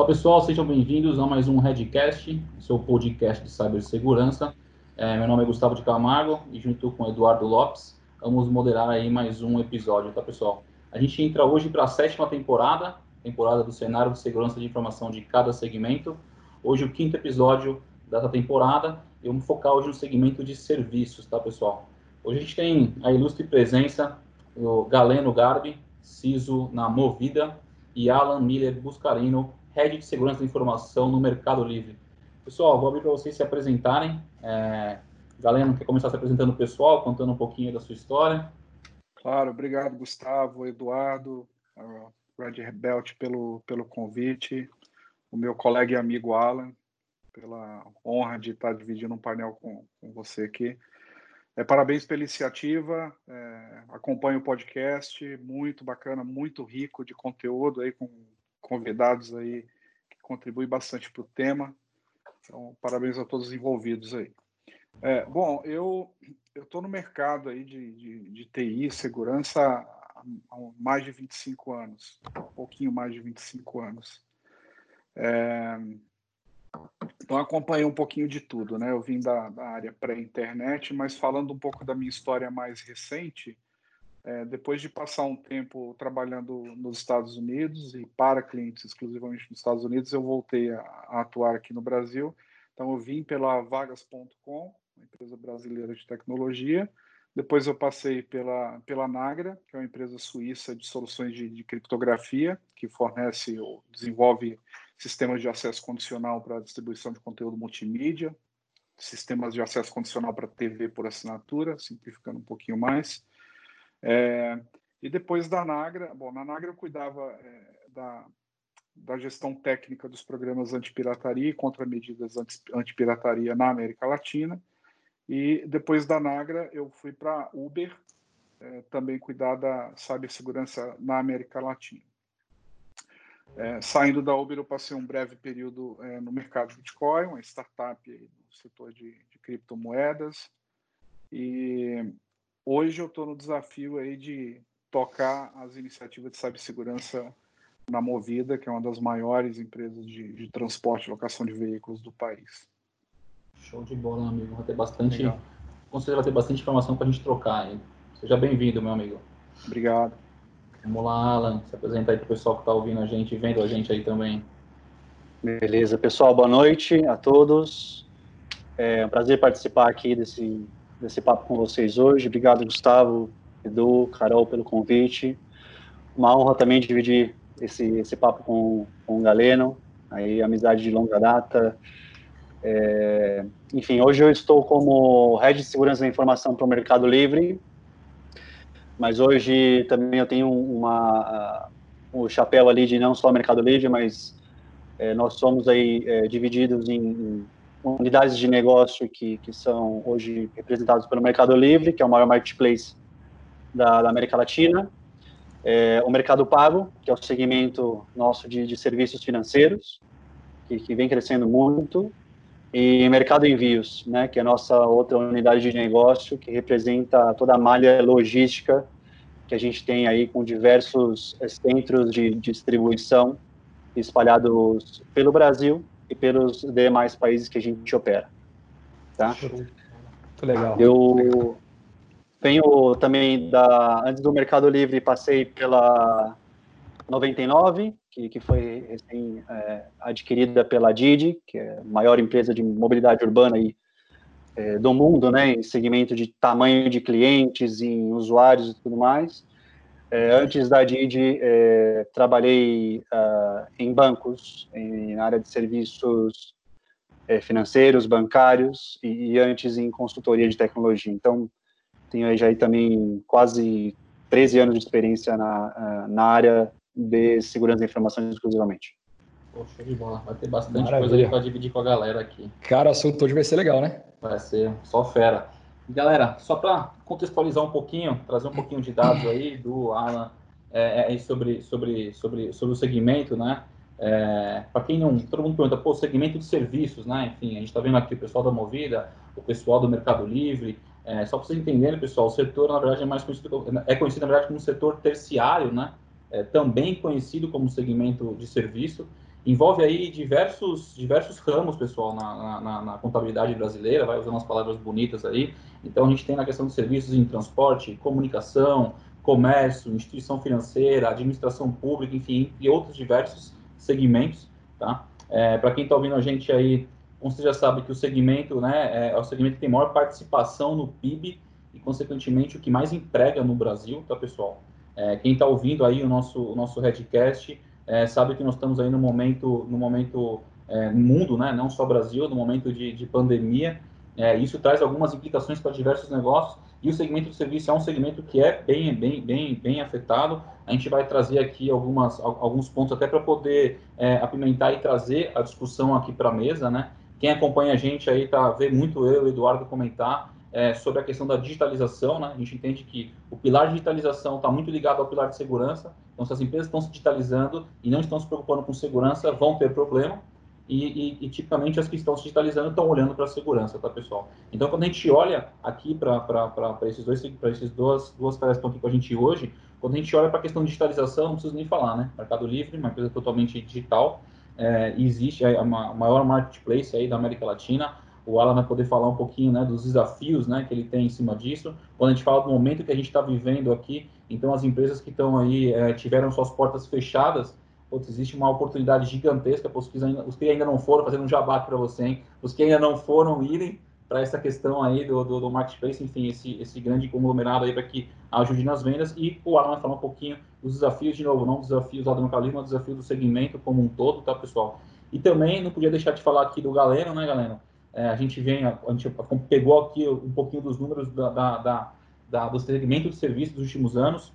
Olá pessoal, sejam bem-vindos a mais um Redcast, seu podcast de cibersegurança. É, meu nome é Gustavo de Camargo e junto com Eduardo Lopes vamos moderar aí mais um episódio, tá pessoal? A gente entra hoje para a sétima temporada, temporada do cenário de segurança de informação de cada segmento. Hoje o quinto episódio dessa temporada e vamos focar hoje no segmento de serviços, tá pessoal? Hoje a gente tem a ilustre presença do Galeno Garbi, CISO na Movida, e Alan Miller Buscarino, Head de Segurança da Informação no Mercado Livre. Pessoal, vou abrir para vocês se apresentarem. É, Galeno, quer começar se apresentando o pessoal, contando um pouquinho da sua história? Claro, obrigado, Gustavo, Eduardo, uh, Red Belt pelo, pelo convite, o meu colega e amigo Alan, pela honra de estar dividindo um painel com, com você aqui. É, parabéns pela iniciativa, é, acompanho o podcast, muito bacana, muito rico de conteúdo aí, com convidados aí que contribuem bastante para o tema. Então, parabéns a todos os envolvidos aí. É, bom, eu estou no mercado aí de, de, de TI, segurança, há, mais de 25 anos, um pouquinho mais de 25 anos. É, então acompanhei um pouquinho de tudo, né? Eu vim da, da área pré-internet, mas falando um pouco da minha história mais recente, é, depois de passar um tempo trabalhando nos Estados Unidos e para clientes exclusivamente nos Estados Unidos, eu voltei a, a atuar aqui no Brasil. Então eu vim pela Vagas.com, uma empresa brasileira de tecnologia. Depois eu passei pela, pela Nagra, que é uma empresa suíça de soluções de, de criptografia, que fornece ou desenvolve sistemas de acesso condicional para distribuição de conteúdo multimídia, sistemas de acesso condicional para TV por assinatura, simplificando um pouquinho mais. É, e depois da Nagra, bom, na Nagra eu cuidava é, da, da gestão técnica dos programas antipirataria e contramedidas antipirataria na América Latina. E depois da Nagra eu fui para Uber, é, também cuidar da cibersegurança na América Latina. É, saindo da Uber, eu passei um breve período é, no mercado Bitcoin, uma startup no setor de, de criptomoedas. E hoje eu estou no desafio aí de tocar as iniciativas de cibersegurança na Movida, que é uma das maiores empresas de, de transporte e locação de veículos do país. Show de bola, meu amigo. Vai ter bastante, Legal. com certeza vai ter bastante informação para a gente trocar. Hein? Seja bem-vindo, meu amigo. Obrigado. Vamos lá, Alan, se apresenta aí para o pessoal que está ouvindo a gente e vendo a gente aí também. Beleza, pessoal, boa noite a todos. É um prazer participar aqui desse, desse papo com vocês hoje. Obrigado, Gustavo, Edu, Carol, pelo convite. Uma honra também dividir esse, esse papo com, com o Galeno, aí amizade de longa data. É, enfim, hoje eu estou como Head de Segurança da Informação para o Mercado Livre, mas hoje também eu tenho uma o chapéu ali de não só Mercado Livre, mas é, nós somos aí é, divididos em, unidades de negócio que, que são hoje representados pelo Mercado Livre, que é o maior marketplace da, da América Latina, é, o Mercado Pago, que é o segmento nosso de, de serviços financeiros, que, que vem crescendo muito, e Mercado Envios, né, que é a nossa outra unidade de negócio, que representa toda a malha logística que a gente tem aí com diversos eh, centros de distribuição espalhados pelo Brasil e pelos demais países que a gente opera. Tá? Muito legal. Eu venho também da antes do Mercado Livre passei pela 99, que, que foi recém, é, adquirida pela Didi, que é a maior empresa de mobilidade urbana aí, é, do mundo, né, em segmento de tamanho de clientes, em usuários e tudo mais. É, antes da Didi, é, trabalhei uh, em bancos, em, na área de serviços é, financeiros, bancários, e, e, antes em consultoria de tecnologia. Então, tenho aí já aí também quase 13 anos de experiência na, na área de segurança da informação exclusivamente. Poxa, de bola. Vai ter bastante Maravilha. coisa para dividir com a galera aqui. Cara, o assunto hoje vai ser legal, né? Vai ser só fera. Galera, só para contextualizar um pouquinho, trazer um pouquinho de dados aí do Alan é, é, sobre, sobre, sobre, sobre o segmento, né? É, para quem não, todo mundo pergunta, pô, segmento de serviços, né? Enfim, a gente está vendo aqui o pessoal da Movida, o pessoal do Mercado Livre. É, só para vocês entenderem, pessoal, o setor, na verdade, é mais conhecido, é conhecido, na verdade, como setor terciário, né? é, também conhecido como segmento de serviço. Envolve aí diversos, diversos ramos, pessoal, na, na, na, contabilidade brasileira, vai usando as palavras bonitas aí. Então, a gente tem na questão de serviços em transporte, comunicação, comércio, instituição financeira, administração pública, enfim, e outros diversos segmentos, tá? É, Para quem está ouvindo a gente aí, você já sabe que o segmento, né, é, é o segmento que tem maior participação no PIB e, consequentemente, o que mais emprega no Brasil, tá, pessoal? É, quem está ouvindo aí o nosso, o nosso Redcast é, sabe que nós estamos aí no momento, no momento é, mundo, né, não só Brasil, no momento de, de pandemia. É, isso traz algumas implicações para diversos negócios e o segmento de serviço é um segmento que é bem, bem, bem, bem afetado. A gente vai trazer aqui algumas, alguns pontos até para poder é, apimentar e trazer a discussão aqui para a mesa, né? Quem acompanha a gente aí tá vê muito eu e o Eduardo comentar é, sobre a questão da digitalização, né? A gente entende que o pilar de digitalização está muito ligado ao pilar de segurança. Então, se as empresas estão se digitalizando e não estão se preocupando com segurança, vão ter problema. E, e, e tipicamente as que estão se digitalizando estão olhando para a segurança, tá, pessoal? Então, quando a gente olha aqui para esses dois, para esses duas, duas caras que estão aqui com a gente hoje, quando a gente olha para a questão de digitalização, não preciso nem falar, né? Mercado Livre, uma empresa totalmente digital, é, existe a, a maior marketplace aí da América Latina, o Alan vai poder falar um pouquinho né, dos desafios né, que ele tem em cima disso. Quando a gente fala do momento que a gente está vivendo aqui, então as empresas que estão aí, é, tiveram suas portas fechadas, putz, existe uma oportunidade gigantesca para os que ainda, os que ainda não foram, fazendo um jabá para você, hein? os que ainda não foram irem para essa questão aí do, do, do, marketplace, enfim, esse, esse grande conglomerado aí para que ajude nas vendas. E o Alan vai falar um pouquinho dos desafios, de novo, não desafios lá do Mercado mas desafio do segmento como um todo, tá, pessoal? E também não podia deixar de falar aqui do Galeno, né, Galeno? É, a gente vem, a, a, gente pegou aqui um pouquinho dos números da, da, da, da, do segmento de serviços dos últimos anos,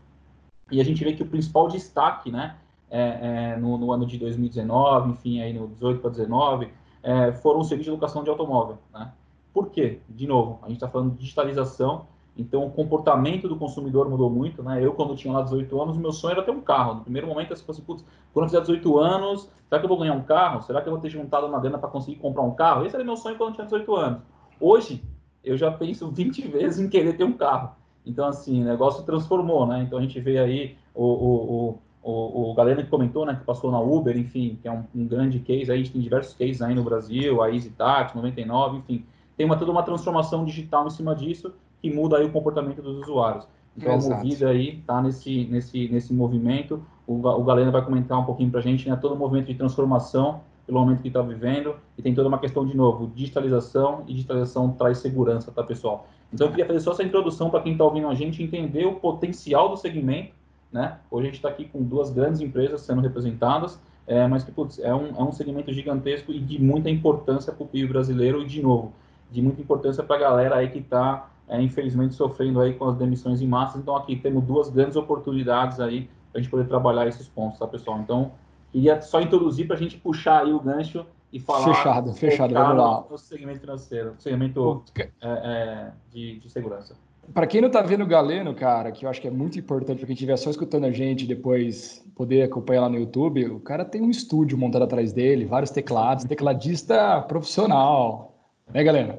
e a gente vê que o principal destaque, né, é, é, no, no, ano de 2019, enfim, aí no 18 para 19, é, foram os serviços de locação de automóvel, né? Por quê? De novo, a gente está falando de digitalização, então o comportamento do consumidor mudou muito, né? Eu, quando tinha lá 18 anos, meu sonho era ter um carro. No primeiro momento, eu assim, putz, quando eu fizer 18 anos, será que eu vou ganhar um carro? Será que eu vou ter juntado uma grana para conseguir comprar um carro? Esse era meu sonho quando eu tinha 18 anos. Hoje, eu já penso 20 vezes em querer ter um carro. Então, assim, o negócio transformou, né? Então, a gente vê aí o, o, o, o galera que comentou, né, que passou na Uber, enfim, que é um, um grande case, aí a gente tem diversos cases aí no Brasil, a EasyTax, 99, enfim, tem uma, toda uma transformação digital em cima disso, que muda aí o comportamento dos usuários. Então, Exato. a Movida aí está nesse, nesse, nesse movimento. O, o Galena vai comentar um pouquinho para a gente, né? Todo o movimento de transformação pelo momento que está vivendo. E tem toda uma questão, de novo, digitalização. E digitalização traz segurança, tá, pessoal? Então, eu queria fazer só essa introdução para quem está ouvindo a gente entender o potencial do segmento, né? Hoje a gente está aqui com duas grandes empresas sendo representadas, é, mas que, putz, é um, é um segmento gigantesco e de muita importância para o PIB brasileiro. E, de novo, de muita importância para a galera aí que está é, infelizmente sofrendo aí com as demissões em massa. Então aqui temos duas grandes oportunidades aí para a gente poder trabalhar esses pontos, tá pessoal? Então queria só introduzir para a gente puxar aí o gancho e falar fechado, fechado, vamos lá. No segmento financeiro, segmento é, é, de, de segurança. Para quem não está vendo o Galeno, cara, que eu acho que é muito importante para quem estiver só escutando a gente depois poder acompanhar lá no YouTube, o cara tem um estúdio montado atrás dele, vários teclados, tecladista profissional. Né, Galeno?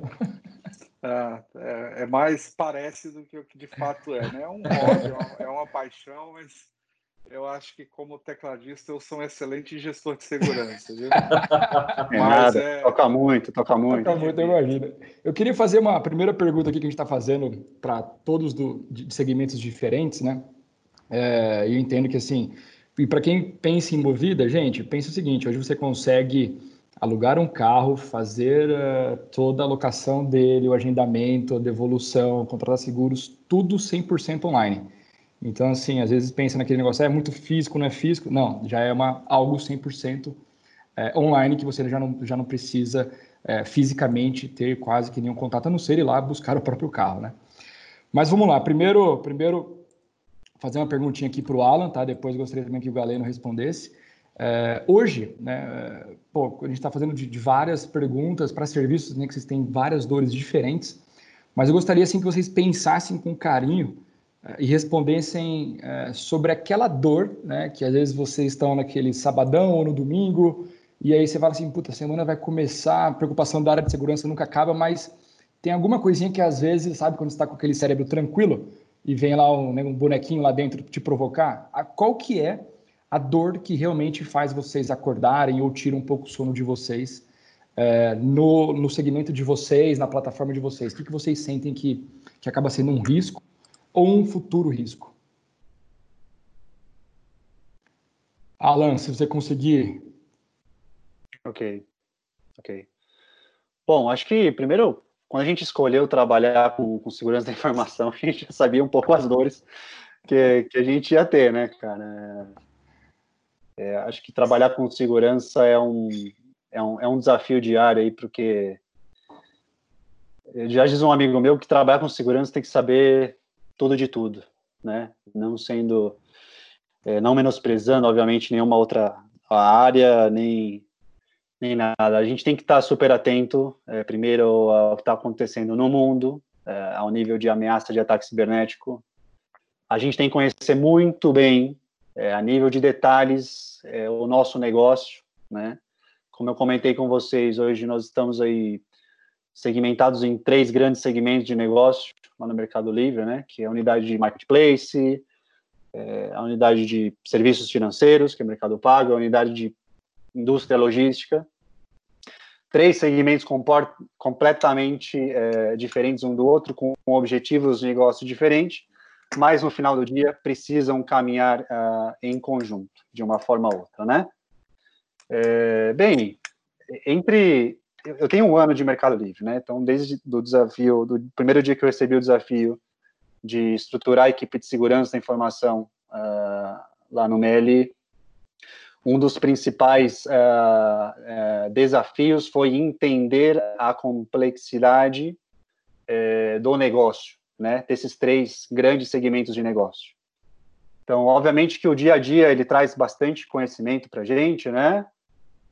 É, é, é, mais parece do que o que de fato é, né? É um hobby, é uma, é uma paixão, mas eu acho que como tecladista eu sou um excelente gestor de segurança, viu? É nada, é... toca muito, toca muito. Toca muito, eu imagino. Eu queria fazer uma primeira pergunta aqui que a gente está fazendo para todos do, de segmentos diferentes, né? É, eu entendo que assim, e para quem pensa em movida, gente, pensa o seguinte: hoje você consegue alugar um carro, fazer uh, toda a locação dele, o agendamento, a devolução, contratar seguros, tudo 100% online. Então, assim, às vezes pensa naquele negócio, é muito físico, não é físico? Não, já é uma, algo 100% é, online que você já não, já não precisa é, fisicamente ter quase que nenhum contato, a não ser ir lá buscar o próprio carro, né? Mas vamos lá, primeiro, primeiro fazer uma perguntinha aqui para o Alan, tá? Depois gostaria também que o Galeno respondesse. É, hoje, né, pô, a gente está fazendo de, de, várias perguntas para serviços né, que vocês têm várias dores diferentes, mas eu gostaria assim, que vocês pensassem com carinho é, e respondessem é, sobre aquela dor né, que às vezes vocês estão naquele sabadão ou no domingo, e aí você fala assim, puta, a semana vai começar, a preocupação da área de segurança nunca acaba, mas tem alguma coisinha que às vezes, sabe, quando está com aquele cérebro tranquilo e vem lá um, né, um bonequinho lá dentro te provocar, a, qual que é a dor que realmente faz vocês acordarem ou tira um pouco o sono de vocês é, no, no segmento de vocês, na plataforma de vocês? O que, que vocês sentem que, que acaba sendo um risco ou um futuro risco? Alan, se você conseguir. Ok, ok. Bom, acho que primeiro, quando a gente escolheu trabalhar com, com segurança da informação, a gente já sabia um pouco as dores que, que a gente ia ter, né, cara? É, acho que trabalhar com segurança é um, é um, é um desafio diário aí, porque já diz um amigo meu que trabalhar com segurança tem que saber tudo de tudo, né? Não sendo, é, não menosprezando, obviamente, nenhuma outra área, nem, nem nada. A gente tem que estar super atento, é, primeiro, ao que está acontecendo no mundo, é, ao nível de ameaça de ataque cibernético. A gente tem que conhecer muito bem, é, a nível de detalhes, é, o nosso negócio, né? Como eu comentei com vocês, hoje nós estamos aí segmentados em três grandes segmentos de negócio lá no Mercado Livre, né? Que é a unidade de marketplace, é, a unidade de serviços financeiros, que é Mercado Pago, a unidade de indústria logística. Três segmentos completamente é, diferentes um do outro, com, objetivos de negócio diferentes, mas no final do dia precisam caminhar uh, em conjunto, de uma forma ou outra, né? É, bem, entre eu tenho um ano de Mercado Livre, né? Então, desde do desafio, do primeiro dia que eu recebi o desafio de estruturar a equipe de segurança da informação uh, lá no Meli, um dos principais uh, uh, desafios foi entender a complexidade eh, do negócio, né? Desses três grandes segmentos de negócio. Então, obviamente que o dia a dia ele traz bastante conhecimento para a gente, né?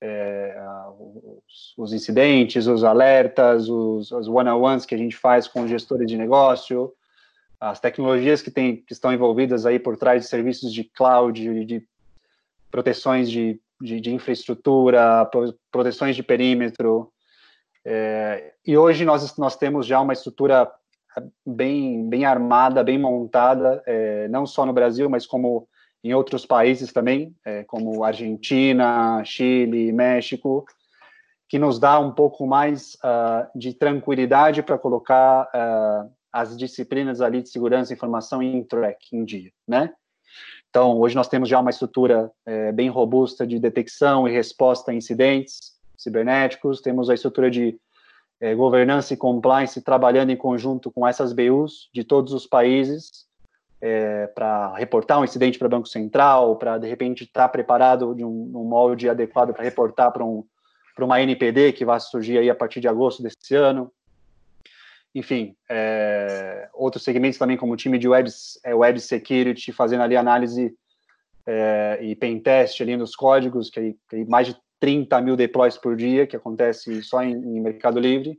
é, os, os, incidentes, os alertas, os, os one-on-ones que a gente faz com gestores de negócio, as tecnologias que, tem, que estão envolvidas aí por trás de serviços de cloud, de, de proteções de, de, de, infraestrutura, proteções de perímetro. É, e hoje nós, nós temos já uma estrutura bem, bem armada, bem montada, é, não só no Brasil, mas como em outros países também, é, como Argentina, Chile, México, que nos dá um pouco mais uh, de tranquilidade para colocar uh, as disciplinas ali de segurança e informação em track, em dia, né? Então, hoje nós temos já uma estrutura é, bem robusta de detecção e resposta a incidentes cibernéticos, temos a estrutura de é, governança e compliance trabalhando em conjunto com essas BUs de todos os países, é, para reportar um incidente para o Banco Central, para de repente estar tá preparado de um, um molde adequado para reportar para um, uma NPD que vai surgir aí a partir de agosto desse ano. Enfim, é, outros segmentos também, como o time de web, é, web security, fazendo ali análise é, e pen test ali nos códigos, que, que mais de 30 mil deploys por dia, que acontece só em, em Mercado Livre.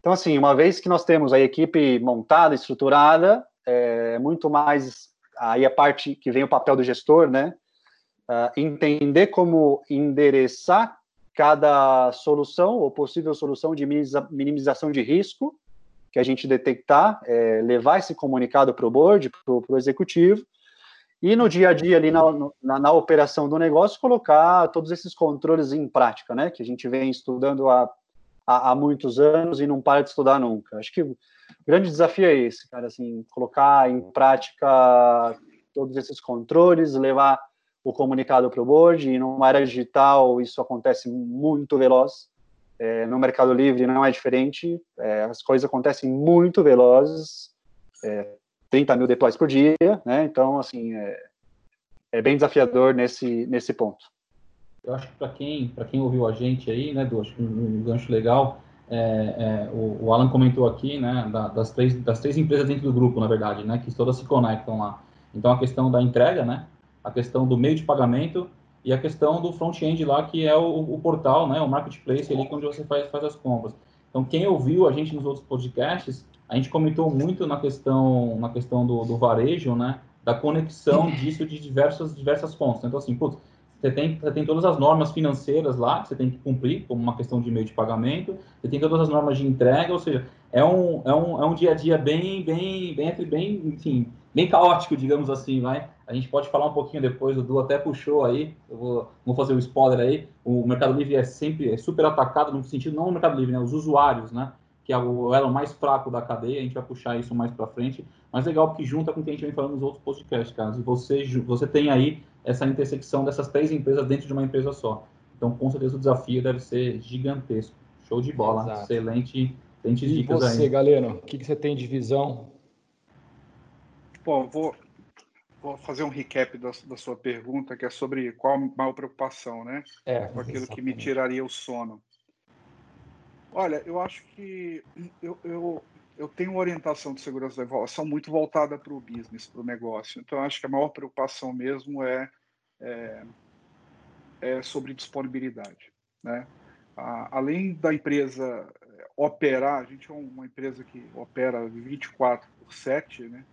Então, assim, uma vez que nós temos a equipe montada, estruturada, é muito mais aí a parte que vem o papel do gestor, né? Uh, entender como endereçar cada solução ou possível solução de minimização de risco que a gente detectar, é, levar esse comunicado para o board, para o executivo, e no dia a dia ali na, na, na, operação do negócio colocar todos esses controles em prática, né? Que a gente vem estudando há, há, há muitos anos e não para de estudar nunca. Acho que o grande desafio é esse, cara, assim, colocar em prática todos esses controles, levar o comunicado para o board, e numa era digital isso acontece muito veloz, é, no Mercado Livre não é diferente, é, as coisas acontecem muito velozes, é, 30 mil deploys por dia, né, então, assim, é, é bem desafiador nesse, nesse ponto. Eu acho que para quem, quem ouviu a gente aí, né, do, acho que um, um gancho legal, é, é, o, o, Alan comentou aqui, né, da, das, três, das três empresas dentro do grupo, na verdade, né, que todas se conectam lá. Então, a questão da entrega, né, a questão do meio de pagamento e a questão do front-end lá, que é o, o, portal, né, o marketplace ali, onde você faz, faz as compras. Então, quem ouviu a gente nos outros podcasts, a gente comentou muito na questão, na questão do, do varejo, né, da conexão disso de diversas, diversas pontas. Então, assim, putz, você tem, você tem todas as normas financeiras lá que você tem que cumprir, como uma questão de meio de pagamento, você tem todas as normas de entrega, ou seja, é um, é um, é um dia a dia bem, bem, bem, bem, enfim, bem caótico, digamos assim, vai. A gente pode falar um pouquinho depois, o Du até puxou aí, eu vou, vou fazer o um spoiler aí, o Mercado Livre é sempre é super atacado, no sentido, não o Mercado Livre, né, os usuários, né, que é o elo mais fraco da cadeia, a gente vai puxar isso mais para frente, mas legal porque junta com o que a gente vem falando nos outros podcasts, cara, e você, você tem aí essa intersecção dessas três empresas dentro de uma empresa só. Então, com certeza, o desafio deve ser gigantesco. Show de bola. Exato. Excelente, excelente e dicas você, aí. você, Galeno, o que, que você tem de visão? Bom, vou, vou fazer um recap da, da, sua pergunta, que é sobre qual a maior preocupação, né? É, com aquilo exatamente. que me tiraria o sono. Olha, eu acho que eu, eu, eu tenho uma orientação de segurança da informação muito voltada para o business, para o negócio. Então, acho que a maior preocupação mesmo é, é, é sobre disponibilidade. Né? A, além da empresa é, operar, a gente é uma empresa que opera 24 por 7, né?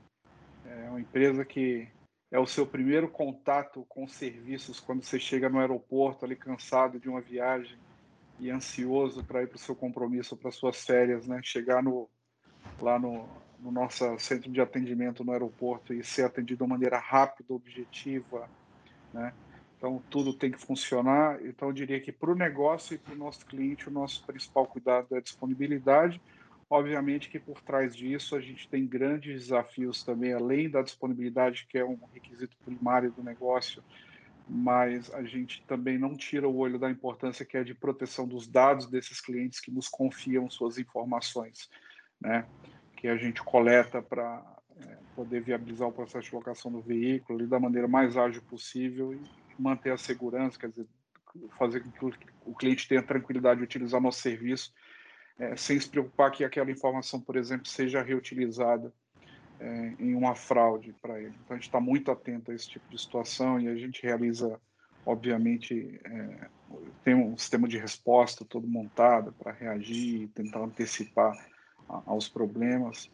é uma empresa que é o seu primeiro contato com serviços quando você chega no aeroporto ali cansado de uma viagem e ansioso para ir para o seu compromisso, para suas férias, né? Chegar no, lá no, no nosso centro de atendimento no aeroporto e ser atendido de maneira rápida, objetiva, né? Então, tudo tem que funcionar. Então, eu diria que para o negócio e para o nosso cliente, o nosso principal cuidado é a disponibilidade. Obviamente que por trás disso a gente tem grandes desafios também, além da disponibilidade, que é um requisito primário do negócio, mas a gente também não tira o olho da importância que é de proteção dos dados desses clientes que nos confiam suas informações né, que a gente coleta para é, poder viabilizar o processo de locação do veículo da maneira mais ágil possível e manter a segurança, quer dizer, fazer com que o cliente tenha tranquilidade de utilizar nosso serviço, é, sem se preocupar que aquela informação, por exemplo, seja reutilizada é, em uma fraude para ele. Então, a gente está muito atento a esse tipo de situação e a gente realiza, obviamente, é, tem um sistema de resposta todo montado para reagir, tentar antecipar aos problemas,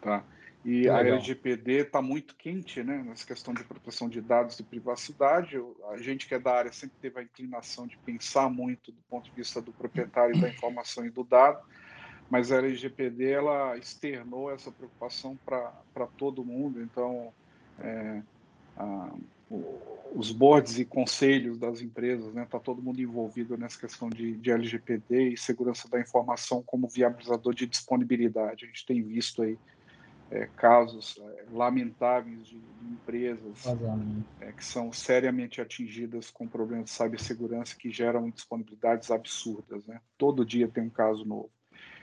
tá? E a LGPD está muito quente, né, nessa questão de proteção de dados e privacidade. A gente que é da área sempre teve a inclinação de pensar muito do ponto de vista do proprietário da informação e do dado, mas a LGPD ela externou essa preocupação para todo mundo. Então, é, a, os boards e conselhos das empresas, né? Está todo mundo envolvido nessa questão de, de LGPD e segurança da informação como viabilizador de disponibilidade. A gente tem visto aí é, casos é, lamentáveis de, de empresas é, que são seriamente atingidas com problemas de cibersegurança que geram indisponibilidades absurdas. Né? Todo dia tem um caso novo.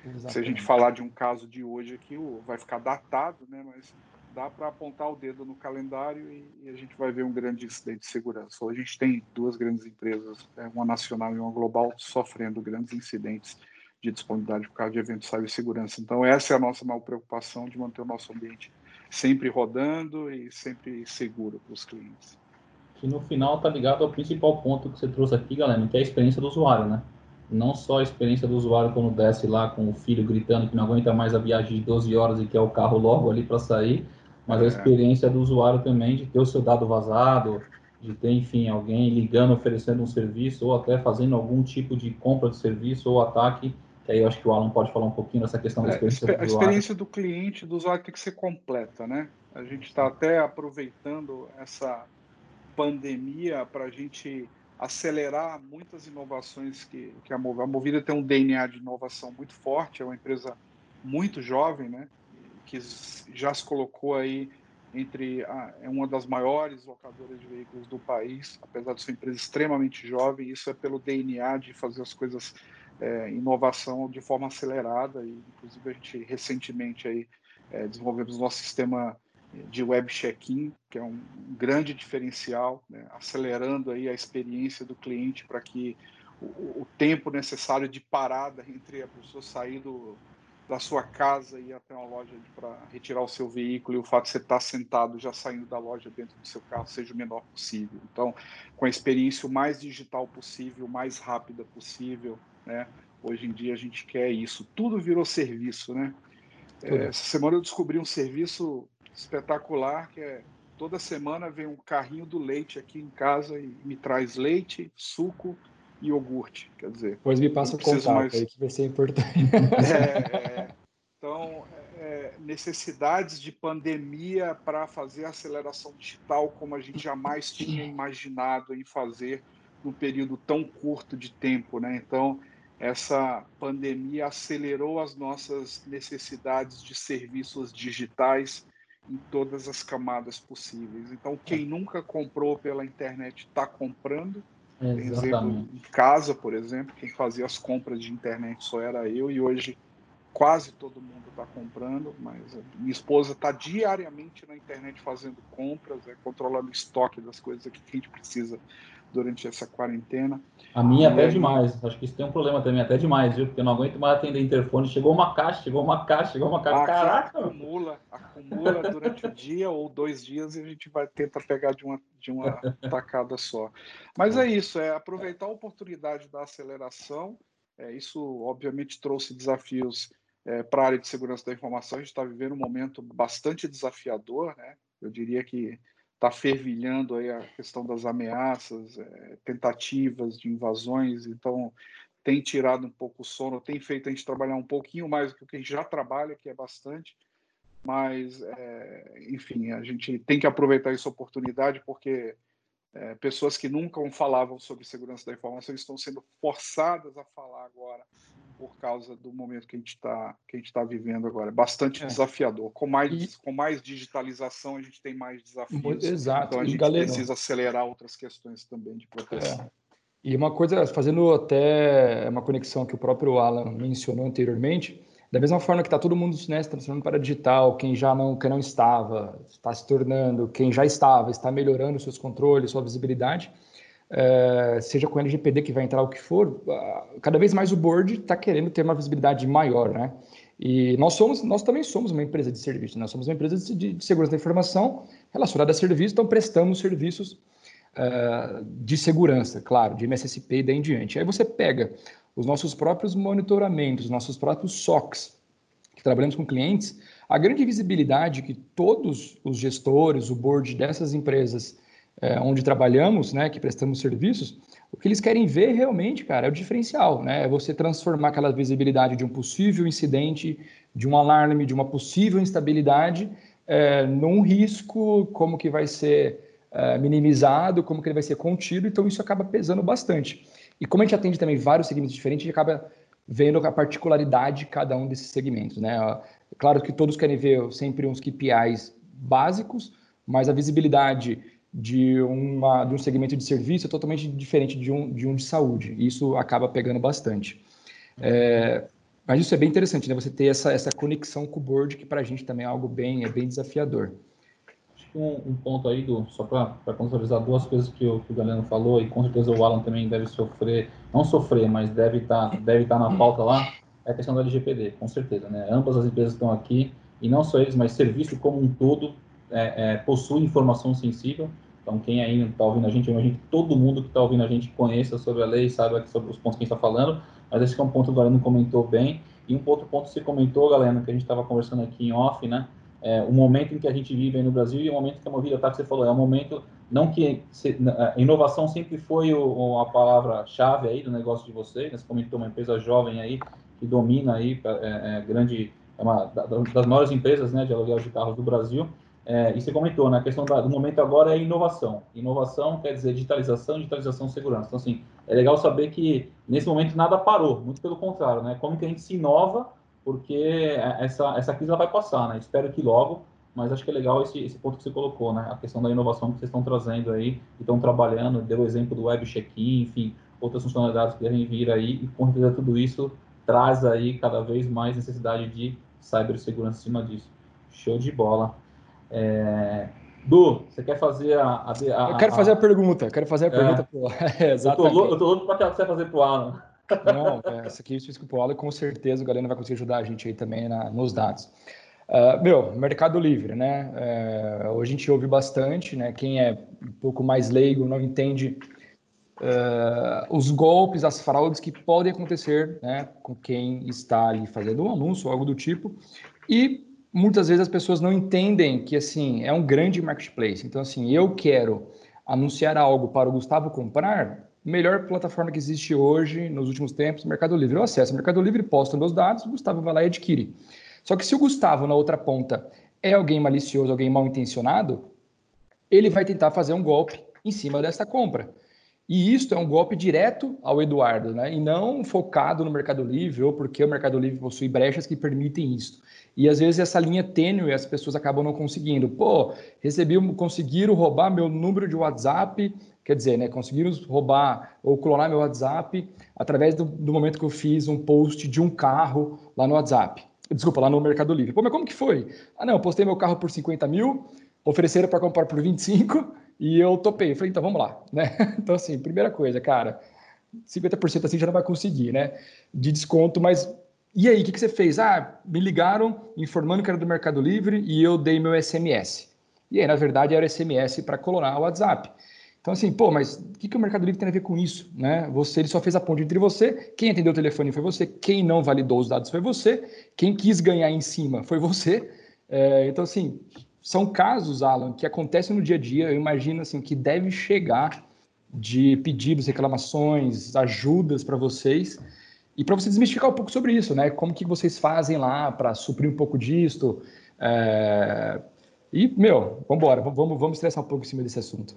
Exatamente. Se a gente falar de um caso de hoje aqui, vai ficar datado, né? mas dá para apontar o dedo no calendário e, e, a gente vai ver um grande incidente de segurança. Hoje a gente tem duas grandes empresas, né, uma nacional e uma global, sofrendo grandes incidentes de disponibilidade por causa de eventos de cibersegurança. Então, essa é a nossa maior preocupação de manter o nosso ambiente sempre rodando e sempre seguro para os clientes. Que no final está ligado ao principal ponto que você trouxe aqui, galera, que é a experiência do usuário, né? Não só a experiência do usuário quando desce lá com o filho gritando que não aguenta mais a viagem de 12 horas e quer o carro logo ali para sair, mas a é. experiência do usuário também de ter o seu dado vazado, de ter, enfim, alguém ligando, oferecendo um serviço, ou até fazendo algum tipo de compra de serviço ou ataque, que aí eu acho que o Alan pode falar um pouquinho dessa questão da é, experiência é, do usuário. A experiência do cliente, do usuário tem que ser completa, né? A gente está até aproveitando essa pandemia para a gente acelerar muitas inovações que, que a Movida, a Movida tem um DNA de inovação muito forte, é uma empresa muito jovem, né? que já se colocou aí entre a, é uma das maiores locadoras de veículos do país, apesar de ser uma empresa extremamente jovem, isso é pelo DNA de fazer as coisas é, inovação de forma acelerada e inclusive a gente recentemente aí é, desenvolvemos nosso sistema de web check-in, que é um grande diferencial, né, acelerando aí a experiência do cliente para que o, o, tempo necessário de parada entre a pessoa sair do, da sua casa e ir até uma loja para retirar o seu veículo e o fato de você estar sentado já saindo da loja dentro do seu carro seja o menor possível. Então, com a experiência o mais digital possível, o mais rápida possível, né? Hoje em dia a gente quer isso. Tudo virou serviço, né? É, essa semana eu descobri um serviço espetacular que é Toda semana vem um carrinho do leite aqui em casa e me traz leite, suco e iogurte. Quer dizer. Pois me passa o contato mais... aí que vai ser importante. É, é, então, é, necessidades de pandemia para fazer aceleração digital como a gente jamais tinha imaginado em fazer num período tão curto de tempo, né? Então, essa pandemia acelerou as nossas necessidades de serviços digitais em todas as camadas possíveis. Então, quem nunca comprou pela internet está comprando. Exemplo em casa, por exemplo, quem fazia as compras de internet só era eu e hoje quase todo mundo está comprando, mas minha esposa está diariamente na internet fazendo compras, é, controlando o estoque das coisas que a gente precisa durante essa quarentena. A minha até aí... demais. Acho que isso tem um problema também, até demais, viu? Porque eu não aguento mais atender interfone. Chegou uma caixa, chegou uma caixa, chegou uma caixa. Caraca! Acumula, acumula durante o dia ou dois dias e a gente vai tentar pegar de uma, de uma tacada só. Mas é isso, é aproveitar a oportunidade da aceleração. É, isso, obviamente, trouxe desafios é, para a área de segurança da informação. A gente está vivendo um momento bastante desafiador, né? Eu diria que está fervilhando aí a questão das ameaças, é, tentativas de invasões, então tem tirado um pouco o sono, tem feito a gente trabalhar um pouquinho mais do que a gente já trabalha, que é bastante, mas, é, enfim, a gente tem que aproveitar essa oportunidade porque é, pessoas que nunca falavam sobre segurança da informação estão sendo forçadas a falar agora por causa do momento que a gente está está vivendo agora. Bastante é. desafiador. Com mais e... com mais digitalização a gente tem mais desafios. Exato. Então a gente precisa acelerar outras questões também de proteção. É. E uma coisa, fazendo até uma conexão que o próprio Alan mencionou anteriormente, da mesma forma que está todo mundo né, se transformando para digital, quem já não, quem não estava, está se tornando, quem já estava, está melhorando seus controles, sua visibilidade, é, seja com o LGPD que vai entrar o que for, cada vez mais o board está querendo ter uma visibilidade maior, né? E nós somos, nós também somos uma empresa de serviço, nós somos uma empresa de, de segurança da informação relacionada a serviço, então prestamos serviços uh, de segurança, claro, de MSSP e daí em diante. Aí você pega os nossos próprios monitoramentos, nossos próprios SOCs, que trabalhamos com clientes, a grande visibilidade que todos os gestores, o board dessas empresas é, onde trabalhamos, né, que prestamos serviços, o que eles querem ver realmente, cara, é o diferencial, né? É você transformar aquela visibilidade de um possível incidente, de um alarme, de uma possível instabilidade, é, num risco, como que vai ser é, minimizado, como que ele vai ser contido, então isso acaba pesando bastante. E como a gente atende também vários segmentos diferentes, a gente acaba vendo a particularidade de cada um desses segmentos, né? Claro que todos querem ver sempre uns KPIs básicos, mas a visibilidade de, uma, de um segmento de serviço totalmente diferente de um, de um de saúde. Isso acaba pegando bastante. É, mas isso é bem interessante, né? Você ter essa, essa conexão com o board, que para a gente também é algo bem, é bem desafiador. Um, um ponto aí, do, só para contextualizar duas coisas que o, que o Galeno falou, e com certeza o Alan também deve sofrer, não sofrer, mas deve estar tá, deve tá na pauta lá, é a questão do LGPD, com certeza, né? Ambas as empresas estão aqui, e não só eles, mas serviço como um todo é, é, possui informação sensível. Então, quem aí está ouvindo a gente, eu imagino que todo mundo que está ouvindo a gente conheça sobre a lei, saiba sobre os pontos que a gente está falando, mas esse é um ponto que o Galeno comentou bem. E um outro ponto que você comentou, Galeno, que a gente estava conversando aqui em off, né? É, o momento em que a gente vive aí no Brasil e o momento que a Movida está, que você falou, é um momento, não que se, inovação sempre foi o, a palavra-chave aí do negócio de vocês, né? você comentou uma empresa jovem aí, que domina aí, é, é grande, é uma das maiores empresas né, de aluguel de carros do Brasil, é, e você comentou, né, a questão da, do momento agora é inovação. Inovação quer dizer digitalização, digitalização, segurança. Então, assim, é legal saber que nesse momento nada parou, muito pelo contrário, né? Como que a gente se inova, porque essa, essa crise vai passar, né? Espero que logo, mas acho que é legal esse, esse ponto que você colocou, né? A questão da inovação que vocês estão trazendo aí, estão trabalhando, deu o exemplo do web check-in, enfim, outras funcionalidades que devem vir aí, e com certeza tudo isso traz aí cada vez mais necessidade de cibersegurança em cima disso. Show de bola. É... Du, você quer fazer a, a, a Eu quero fazer a pergunta, quero fazer a pergunta é. pro é, exatamente. Eu tô louco para você fazer pro Alan. Não, é, essa aqui eu fiz pro Alan e com certeza o Galeno vai conseguir ajudar a gente aí também na, nos dados. Uh, meu, Mercado Livre, né? Uh, hoje a gente ouve bastante, né? Quem é um pouco mais leigo não entende uh, os golpes, as fraudes que podem acontecer, né? Com quem está ali fazendo um anúncio ou algo do tipo. E muitas vezes as pessoas não entendem que assim é um grande marketplace. Então, assim, eu quero anunciar algo para o Gustavo comprar, melhor plataforma que existe hoje, nos últimos tempos, Mercado Livre. Eu acesso Mercado Livre, posto meus dados, o Gustavo vai lá e adquire. Só que se o Gustavo, na outra ponta, é alguém malicioso, alguém mal intencionado, ele vai tentar fazer um golpe em cima dessa compra. E isso é um golpe direto ao Eduardo, né? E não focado no Mercado Livre ou porque o Mercado Livre possui brechas que permitem isso. E às vezes essa linha tênue as pessoas acabam não conseguindo. Pô, recebi, conseguiram roubar meu número de WhatsApp, quer dizer, né? Conseguiram roubar ou clonar meu WhatsApp através do, do momento que eu fiz um post de um carro lá no WhatsApp. Desculpa, lá no Mercado Livre. Pô, mas como que foi? Ah, não, eu postei meu carro por 50 mil, ofereceram para comprar por 25 e eu topei. Eu falei, então vamos lá, né? Então, assim, primeira coisa, cara, 50% assim já não vai conseguir, né? De desconto, mas e aí, o que, que você fez? Ah, me ligaram informando que era do Mercado Livre e eu dei meu SMS. E aí, na verdade, era SMS para clonar o WhatsApp. Então, assim, pô, mas o que, que o Mercado Livre tem a ver com isso? Né? Você, ele só fez a ponte entre você, quem atendeu o telefone foi você, quem não validou os dados foi você, quem quis ganhar em cima foi você. É, então, assim, são casos, Alan, que acontecem no dia a dia, eu imagino assim, que deve chegar de pedidos, reclamações, ajudas para vocês. E para você desmistificar um pouco sobre isso, né? Como que vocês fazem lá para suprir um pouco disto? É... E, meu, vamos embora, vamos, vamos estressar um pouco em cima desse assunto.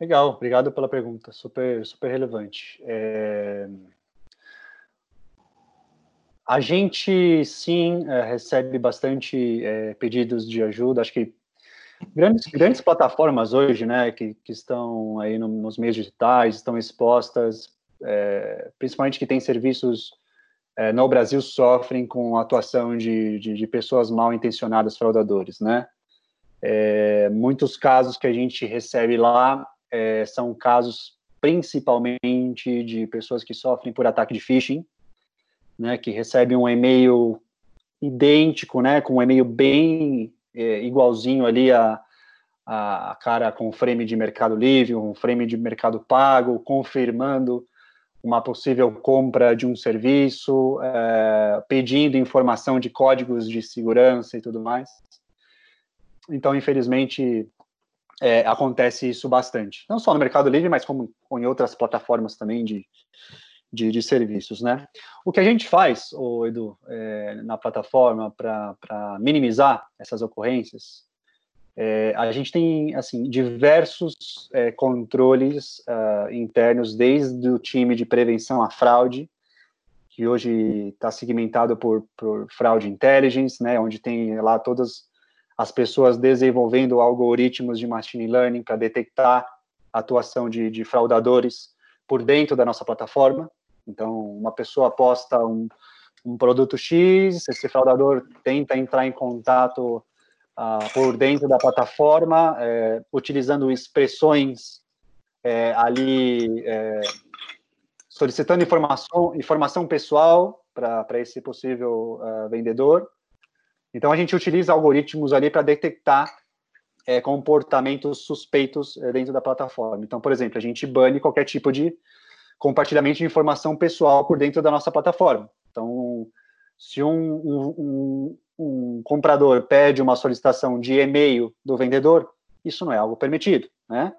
Legal, obrigado pela pergunta, super, super relevante. É... A gente, sim, é, recebe bastante é, pedidos de ajuda. Acho que grandes, grandes plataformas hoje, né, que, que estão aí no, nos meios digitais, estão expostas, é, principalmente que têm serviços é, no Brasil, sofrem com a atuação de, de, de pessoas mal intencionadas, fraudadores, né? É, muitos casos que a gente recebe lá é, são casos principalmente de pessoas que sofrem por ataque de phishing, né, que recebe um e-mail idêntico, né, com um e-mail bem é, igualzinho ali a, a, cara com frame de Mercado Livre, um frame de Mercado Pago, confirmando uma possível compra de um serviço, é, pedindo informação de códigos de segurança e tudo mais. Então, infelizmente, é, acontece isso bastante. Não só no Mercado Livre, mas como em outras plataformas também de, de, de, serviços, né? O que a gente faz, o Edu, é, na plataforma para minimizar essas ocorrências, é, a gente tem assim diversos é, controles uh, internos, desde o time de prevenção à fraude, que hoje está segmentado por, por fraude intelligence, né, onde tem lá todas as pessoas desenvolvendo algoritmos de machine learning para detectar a atuação de, de fraudadores por dentro da nossa plataforma. Então, uma pessoa posta um, um produto X, esse fraudador tenta entrar em contato por dentro da plataforma, é, utilizando expressões é, ali, é, solicitando informação, informação pessoal para esse possível uh, vendedor. Então, a gente utiliza algoritmos ali para detectar é, comportamentos suspeitos é, dentro da plataforma. Então, por exemplo, a gente bane qualquer tipo de compartilhamento de informação pessoal por dentro da nossa plataforma. Então, se um, um, um comprador pede uma solicitação de e-mail do vendedor, isso não é algo permitido, né?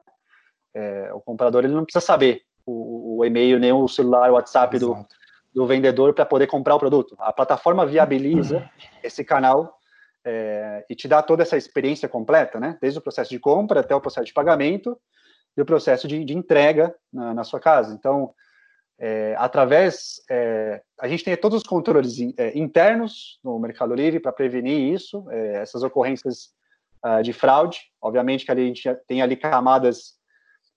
É, o comprador ele não precisa saber o, o e-mail nem o celular, o WhatsApp do, do vendedor para poder comprar o produto. A plataforma viabiliza esse canal é, e te dá toda essa experiência completa, né? Desde o processo de compra até o processo de pagamento e o processo de, de entrega na, na, sua casa. Então, é, através, é, a gente tem todos os controles é, internos no Mercado Livre para prevenir isso, é, essas ocorrências uh, de fraude. Obviamente que ali a gente tem ali camadas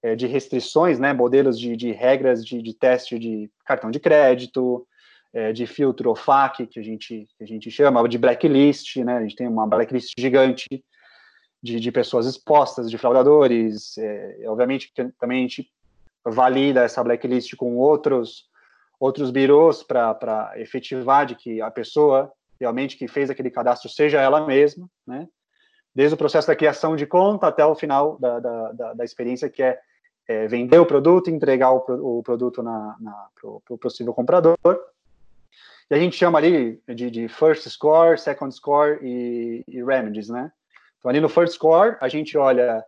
é, de restrições, né, modelos de, de regras de, de, teste de cartão de crédito, é, de filtro OFAC, que a gente, que a gente chama, de blacklist, né, a gente tem uma blacklist gigante de, de pessoas expostas, de fraudadores, obviamente que também a gente valida essa blacklist com outros outros birôs para efetivar de que a pessoa realmente que fez aquele cadastro seja ela mesma, né? Desde o processo da criação de conta até o final da, da, da, da experiência que é, é, vender o produto, entregar o, o produto para o possível comprador. que a gente chama ali de, de first score, second score e, e, remedies, né? Então, ali no first score, a gente olha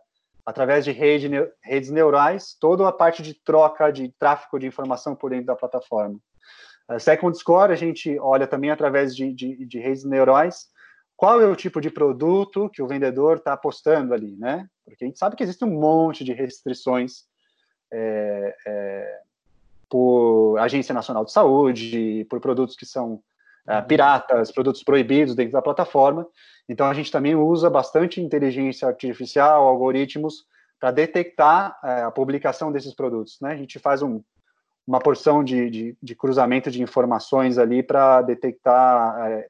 através de rede, redes neurais toda a parte de troca de tráfego de informação por dentro da plataforma. Uh, second score, a gente olha também através de, de, de redes neurais qual é o tipo de produto que o vendedor está apostando ali, né? Porque a gente sabe que existe um monte de restrições é, é, por Agência Nacional de Saúde, por produtos que são é, piratas, produtos proibidos dentro da plataforma. Então, a gente também usa bastante inteligência artificial, algoritmos, para detectar é, a publicação desses produtos. Né? A gente faz um, uma porção de, de, de, cruzamento de informações ali para detectar é,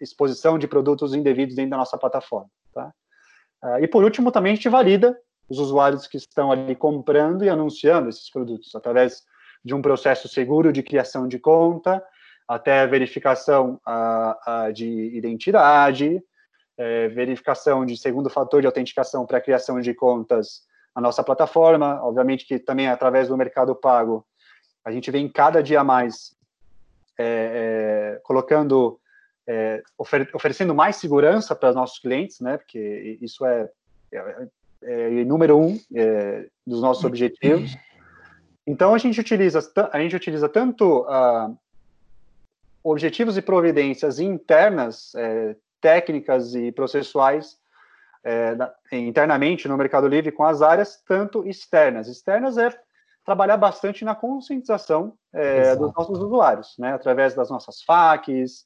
exposição de produtos indevidos dentro da nossa plataforma. Tá? E, por último, também a gente valida os usuários que estão ali comprando e anunciando esses produtos através de um processo seguro de criação de conta, até a verificação uh, uh, de identidade, uh, verificação de segundo fator de autenticação para a criação de contas na nossa plataforma. Obviamente que também através do Mercado Pago, a gente vem cada dia mais é, é, colocando, é, ofer oferecendo mais segurança para os nossos clientes, né? Porque isso é, é, é número um é, dos nossos objetivos. Então a gente utiliza a gente utiliza tanto uh, objetivos e providências internas, é, técnicas e processuais é, da, internamente no Mercado Livre com as áreas, tanto externas. Externas é trabalhar bastante na conscientização é, dos nossos usuários, né, através das nossas FAQs,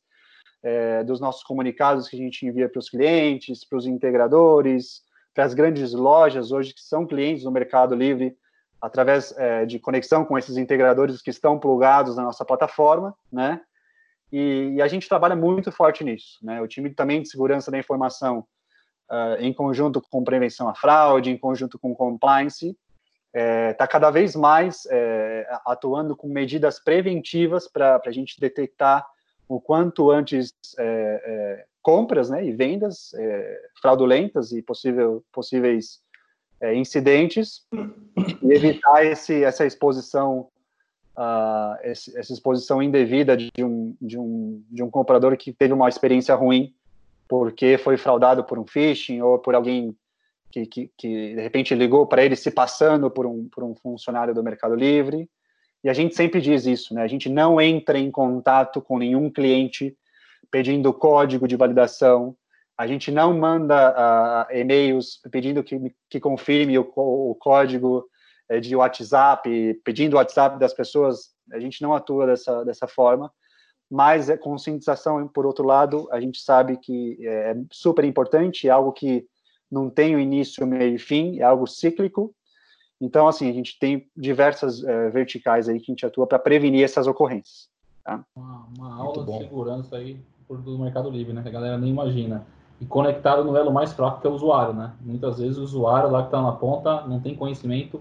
é, dos nossos comunicados que a gente envia para os clientes, para os integradores, para as grandes lojas hoje que são clientes do Mercado Livre através é, de conexão com esses integradores que estão plugados na nossa plataforma, né? E, e, a gente trabalha muito forte nisso, né? O time também de segurança da informação, uh, em conjunto com prevenção à fraude, em conjunto com compliance, está é, tá cada vez mais é, atuando com medidas preventivas para a gente detectar o quanto antes é, é compras né, e vendas é, fraudulentas e possível, possíveis é, incidentes e evitar esse, essa exposição uh, esse, essa exposição indevida de um, de, um, de um comprador que teve uma experiência ruim porque foi fraudado por um phishing ou por alguém que, que, que de repente ligou para ele se passando por um, por um funcionário do Mercado Livre. E a gente sempre diz isso, né? A gente não entra em contato com nenhum cliente pedindo código de validação, a gente não manda uh, e-mails pedindo que, que confirme o, o código de WhatsApp, pedindo o WhatsApp das pessoas. A gente não atua dessa, dessa forma. Mas a conscientização, por outro lado, a gente sabe que é super importante, é algo que não tem o início, meio e fim, é algo cíclico. Então, assim, a gente tem diversas uh, verticais aí que a gente atua para prevenir essas ocorrências. Tá? Uma, uma aula de segurança aí do Mercado Livre, né? Que a galera nem imagina e conectado no elo mais fraco que é o usuário, né? Muitas vezes o usuário lá que está na ponta não tem conhecimento,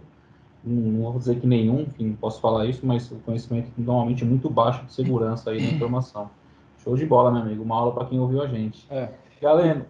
não vou dizer que nenhum, enfim, posso falar isso, mas o conhecimento normalmente é muito baixo de segurança aí da informação. Show de bola, meu amigo. Uma aula para quem ouviu a gente. É. Galeno.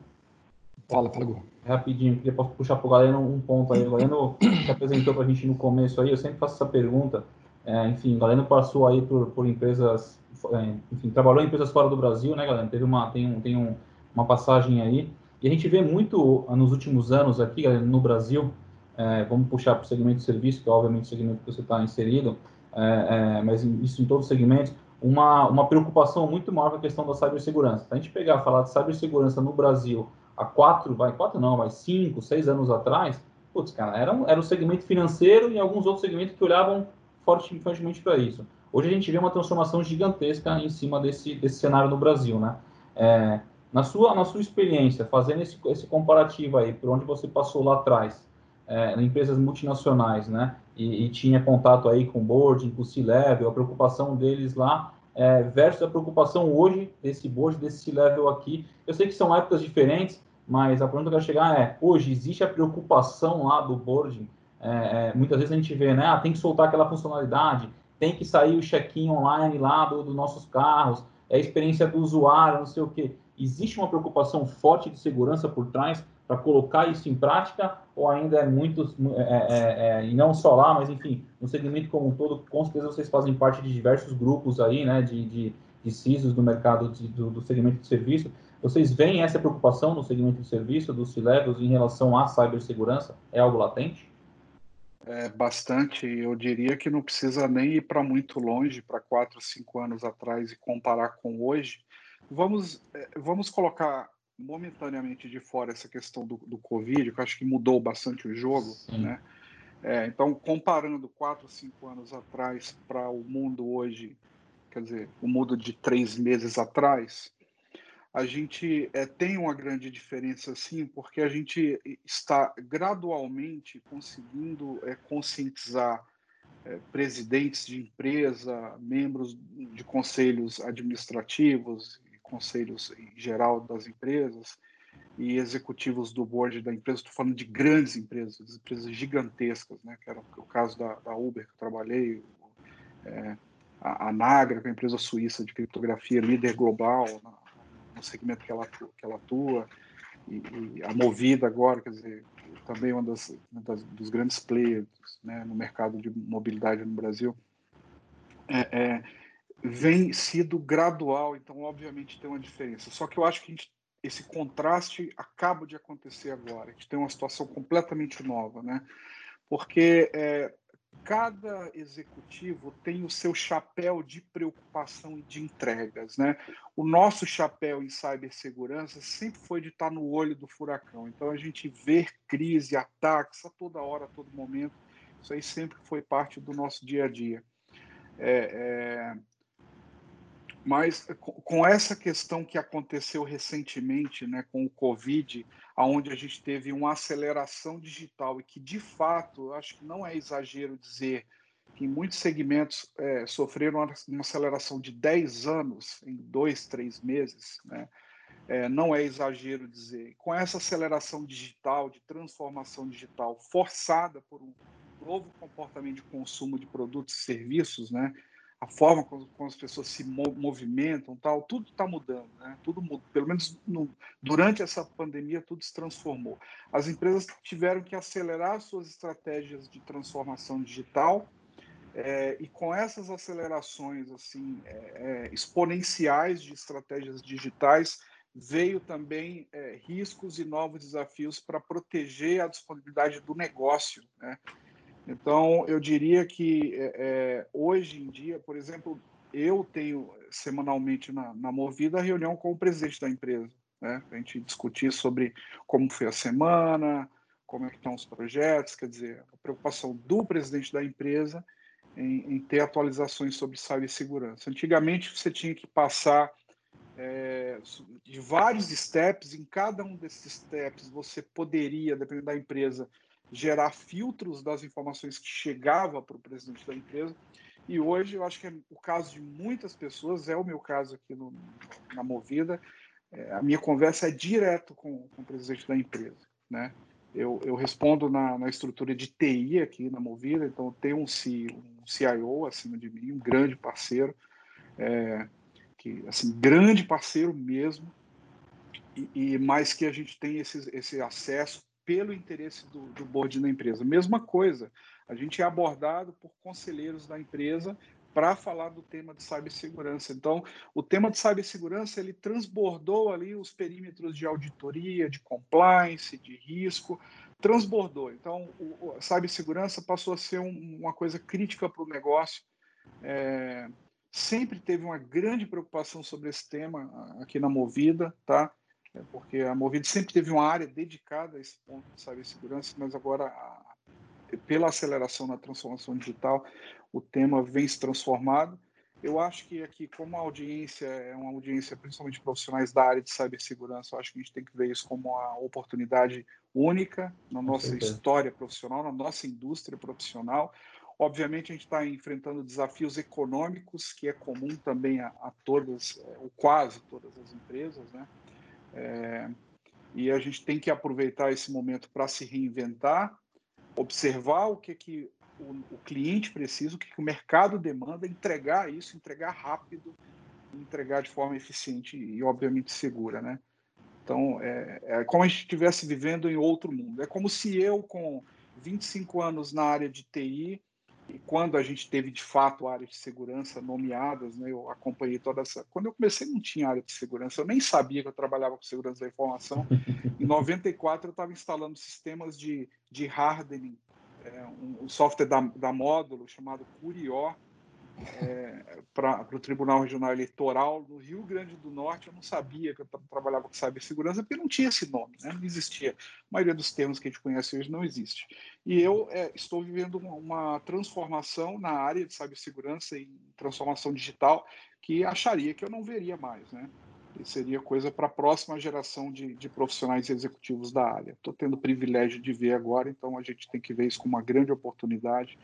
Fala, fala, Rapidinho, queria puxar para o Galeno um ponto aí. O Galeno se apresentou para a gente no começo aí, eu sempre faço essa pergunta. É, enfim, o Galeno passou aí por, por empresas, é, enfim, trabalhou em empresas fora do Brasil, né, Galeno? Teve uma, tem um, tem um, uma passagem aí. E a gente vê muito nos últimos anos aqui, no Brasil, é, vamos puxar para o segmento de serviço, que é obviamente o segmento que você está inserido, é, é, mas isso em todos os segmentos, uma, uma preocupação muito maior com a questão da cibersegurança. Se a gente pegar falar de cibersegurança no Brasil há quatro, vai quatro não, mas cinco, seis anos atrás, putz, cara, era um, era um segmento financeiro e alguns outros segmentos que olhavam fortemente para isso. Hoje a gente vê uma transformação gigantesca em cima desse, desse cenário no Brasil, né? É, na sua, na sua experiência, fazendo esse, esse comparativo aí, por onde você passou lá atrás, é, em empresas multinacionais, né, e, e, tinha contato aí com o board, com o C-level, a preocupação deles lá, é, versus a preocupação hoje desse board, desse C-level aqui. Eu sei que são épocas diferentes, mas a pergunta que eu chegar é, hoje existe a preocupação lá do board? É, é, muitas vezes a gente vê, né, ah, tem que soltar aquela funcionalidade, tem que sair o check-in online lá dos do nossos carros, é a experiência do usuário, não sei o quê existe uma preocupação forte de segurança por trás para colocar isso em prática ou ainda é muito, é, é, é, e não só lá, mas enfim, no segmento como um todo, com certeza vocês fazem parte de diversos grupos aí, né, de, de, de CISOs do mercado de, do, do, segmento de serviço. Vocês veem essa preocupação no segmento de serviço dos C-Levels em relação à cibersegurança? É algo latente? É bastante. Eu diria que não precisa nem ir para muito longe, para quatro, cinco anos atrás e comparar com hoje. Vamos, é, vamos colocar momentaneamente de fora essa questão do, do Covid, que eu acho que mudou bastante o jogo, Sim. né? É, então, comparando quatro, cinco anos atrás para o mundo hoje, quer dizer, o mundo de três meses atrás, a gente é, tem uma grande diferença, sim, porque a gente está gradualmente conseguindo é, conscientizar é, presidentes de empresa, membros de conselhos administrativos, conselhos em geral das empresas, e executivos do board da empresa, estou falando de grandes empresas, empresas gigantescas, né, que era o caso da, da Uber que eu trabalhei, é, a, a, Nagra, que é uma empresa suíça de criptografia, líder global na, no segmento que ela que ela atua e, e, a Movida agora, quer dizer, também uma das, uma das dos grandes players né, no mercado de mobilidade no Brasil, é, é, vem sido gradual, então obviamente tem uma diferença. Só que eu acho que gente, esse contraste acaba de acontecer agora. A gente tem uma situação completamente nova, né? Porque é, cada executivo tem o seu chapéu de preocupação e de entregas, né? O nosso chapéu em cibersegurança sempre foi de estar no olho do furacão. Então a gente vê crise, ataques a toda hora, a todo momento. Isso aí sempre foi parte do nosso dia a dia. É, é, mas com essa questão que aconteceu recentemente, né, com o Covid, aonde a gente teve uma aceleração digital e que de fato, acho que não é exagero dizer que em muitos segmentos é, sofreram uma aceleração de 10 anos em dois, três meses, né? É, não é exagero dizer. Com essa aceleração digital, de transformação digital forçada por um novo comportamento de consumo de produtos e serviços, né? A forma como, como as pessoas se movimentam, tal, tudo está mudando, né? Tudo muda. Pelo menos no, durante essa pandemia tudo se transformou. As empresas tiveram que acelerar suas estratégias de transformação digital é, e com essas acelerações assim é, é, exponenciais de estratégias digitais veio também riscos e novos desafios para proteger a disponibilidade do negócio, né? Então, eu diria que é, é, hoje em dia, por exemplo, eu tenho semanalmente na, na Movida a reunião com o presidente da empresa, né? Para a gente discutir sobre como foi a semana, como é que estão os projetos, quer dizer, a preocupação do presidente da empresa em, em ter atualizações sobre cibersegurança. Antigamente, você tinha que passar é, de vários steps, em cada um desses steps você poderia, dependendo da empresa, gerar filtros das informações que chegava para o presidente da empresa. E hoje eu acho que é o caso de muitas pessoas, é o meu caso aqui no, na Movida, é, a minha conversa é direto com, com, o presidente da empresa. Né? Eu, eu respondo na, na, estrutura de TI aqui na Movida, então tem um, C, um CIO acima de mim, um grande parceiro, é, que assim grande parceiro mesmo, e, e mais que a gente tem esse, esse acesso pelo interesse do, do board da empresa. Mesma coisa, a gente é abordado por conselheiros da empresa para falar do tema de cibersegurança. Então, o tema de cibersegurança ele transbordou ali os perímetros de auditoria, de compliance, de risco, transbordou. Então, o, a cibersegurança passou a ser um, uma coisa crítica para o negócio. É, sempre teve uma grande preocupação sobre esse tema aqui na Movida, tá? É porque a Movida sempre teve uma área dedicada a esse ponto de cibersegurança, mas agora, pela aceleração na transformação digital, o tema vem se transformado. Eu acho que aqui, como a audiência é uma audiência principalmente profissionais da área de cibersegurança, eu acho que a gente tem que ver isso como uma oportunidade única na nossa história profissional, na nossa indústria profissional. Obviamente, a gente está enfrentando desafios econômicos, que é comum também a, a todas, é, ou quase todas as empresas, né? É, e a gente tem que aproveitar esse momento para se reinventar, observar o que, que o, o cliente precisa, o que, que o mercado demanda, entregar isso, entregar rápido, entregar de forma eficiente e, obviamente, segura, né? Então, é, é como a gente estivesse vivendo em outro mundo. É como se eu, com 25 anos na área de TI, e quando a gente teve de fato áreas de segurança nomeadas, né, eu acompanhei toda essa. Quando eu comecei, não tinha área de segurança, eu nem sabia que eu trabalhava com segurança da informação. em 94, eu estava instalando sistemas de, de hardening, é, um, um, software da, da módulo chamado Curió, é, para o Tribunal Regional Eleitoral no Rio Grande do Norte. Eu não sabia que eu trabalhava com cibersegurança, porque não tinha esse nome, né? não existia. A maioria dos termos que a gente conhece hoje não existe. E eu é, estou vivendo uma, uma, transformação na área de cibersegurança e transformação digital que acharia que eu não veria mais. Né? E seria coisa para a próxima geração de, de profissionais executivos da área. Estou tendo o privilégio de ver agora, então a gente tem que ver isso como uma grande oportunidade.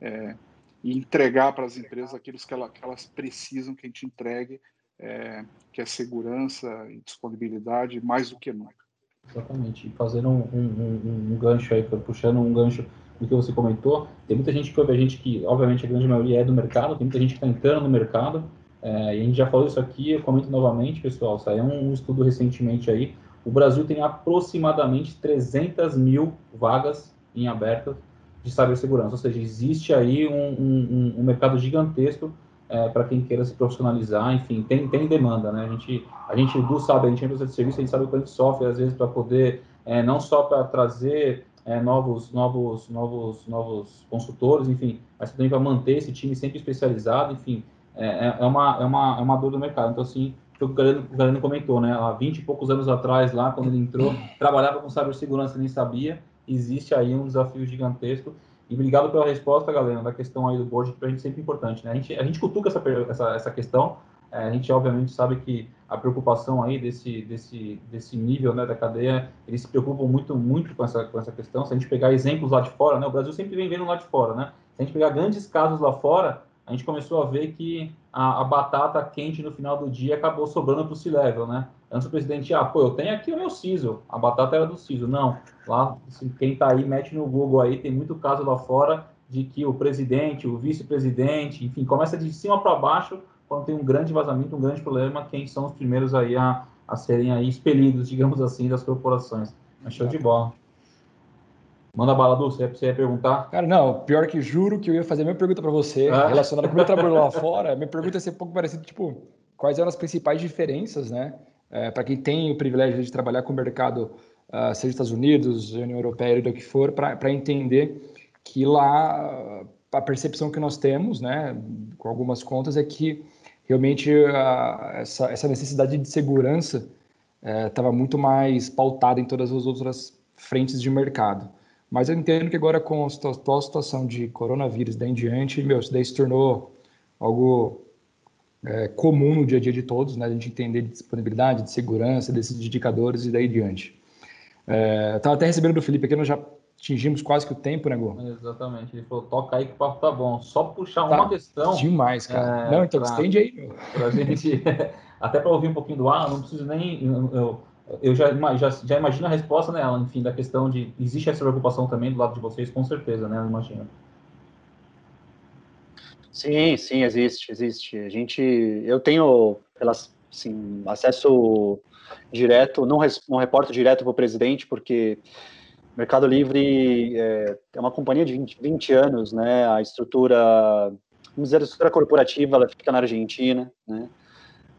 É, e entregar para as empresas aquilo que, ela, que, elas precisam que a gente entregue, é, que é segurança e disponibilidade, mais do que nunca. Exatamente. E fazendo um, um, um, gancho aí, puxando um gancho do que você comentou, tem muita gente que ouve a gente que, obviamente, a grande maioria é do mercado, tem muita gente que está entrando no mercado, é, e a gente já falou isso aqui, eu comento novamente, pessoal, saiu um estudo recentemente aí, o Brasil tem aproximadamente 300 mil vagas em abertas de cibersegurança, ou seja, existe aí um, um, um mercado gigantesco é, para quem queira se profissionalizar, enfim, tem, tem demanda, né? A gente, a gente do sabe, a gente é empresa de serviço, a gente sabe o gente sofre, às vezes, para poder, é, não só para trazer é, novos, novos, novos, novos consultores, enfim, mas também para manter esse time sempre especializado, enfim, é, é, é, uma, é, uma, é uma dor do mercado. Então, assim, o que o Galeno comentou, né? Há 20 e poucos anos atrás, lá, quando ele entrou, trabalhava com cibersegurança, nem sabia, existe aí um desafio gigantesco. E obrigado pela resposta, galera, da questão aí do board, que para a gente é sempre importante, né? A gente, a gente cutuca essa, essa, essa questão, é, a gente obviamente sabe que a preocupação aí desse, desse, desse nível né, da cadeia, eles se preocupam muito, muito com essa, com essa questão. Se a gente pegar exemplos lá de fora, né? O Brasil sempre vem vendo lá de fora, né? Se a gente pegar grandes casos lá fora, a gente começou a ver que a, a batata quente no final do dia acabou sobrando para o C-Level, né? Antes o presidente, ah, pô, eu tenho aqui o meu CISO, a batata era do CISO. Não, lá, quem está aí, mete no Google aí, tem muito caso lá fora de que o presidente, o vice-presidente, enfim, começa de cima para baixo, quando tem um grande vazamento, um grande problema, quem são os primeiros aí a, a serem aí expelidos, digamos assim, das corporações. Mas show de bola. Manda bala, Du, você ia perguntar? Cara, não, pior que juro que eu ia fazer a minha pergunta para você, ah. relacionada com o meu trabalho lá fora. Minha pergunta ia ser um pouco parecida, tipo, quais eram as principais diferenças, né? É, para quem tem o privilégio de trabalhar com o mercado, uh, seja Estados Unidos, União Europeia, do que for, para entender que lá a percepção que nós temos, né, com algumas contas, é que realmente uh, essa, essa necessidade de segurança estava uh, muito mais pautada em todas as outras frentes de mercado. Mas eu entendo que agora com a atual situação de coronavírus daí em diante, meu, isso daí se tornou algo é, comum no dia a dia de todos, né? A gente entender de disponibilidade, de segurança, desses indicadores e daí diante. É, Estava até recebendo do Felipe aqui, nós já atingimos quase que o tempo, né, Gu? Exatamente. Ele falou, toca aí que o papo tá bom. Só puxar tá uma questão. Demais, cara. É, não, então pra, estende aí, meu. Pra gente, até para ouvir um pouquinho do Alan, não preciso nem. Eu, eu já, já, já imagino a resposta, né, Alan, enfim, da questão de. Existe essa preocupação também do lado de vocês, com certeza, né? Eu imagino. Sim, sim, existe, existe. A gente, eu tenho assim, acesso direto, não, não reporto direto para o presidente, porque Mercado Livre é, é, uma companhia de 20, 20 anos, né? A estrutura, vamos dizer, a estrutura corporativa, ela fica na Argentina, né?